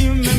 you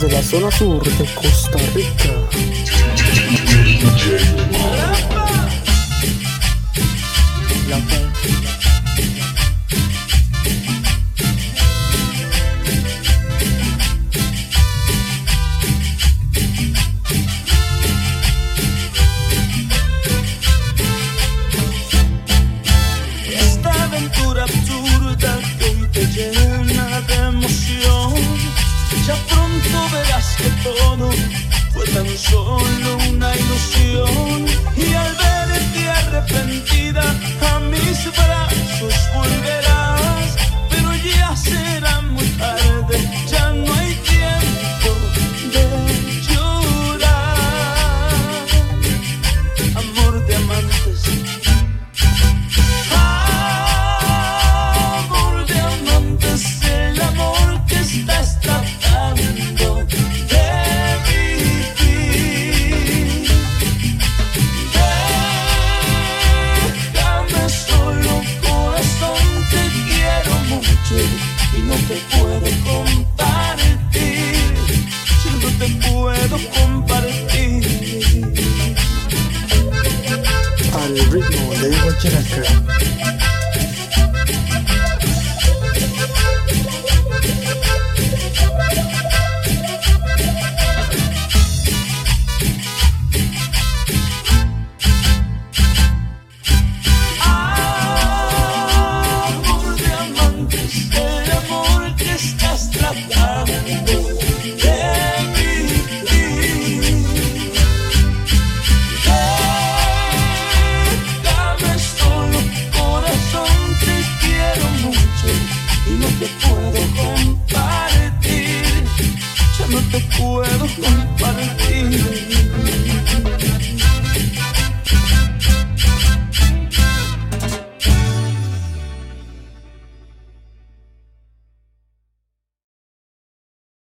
desde la zona sur de Costa Rica. pronto verás que todo fue tan solo una ilusión. Y al verte arrepentida 我进来吃。no te puedo compartir.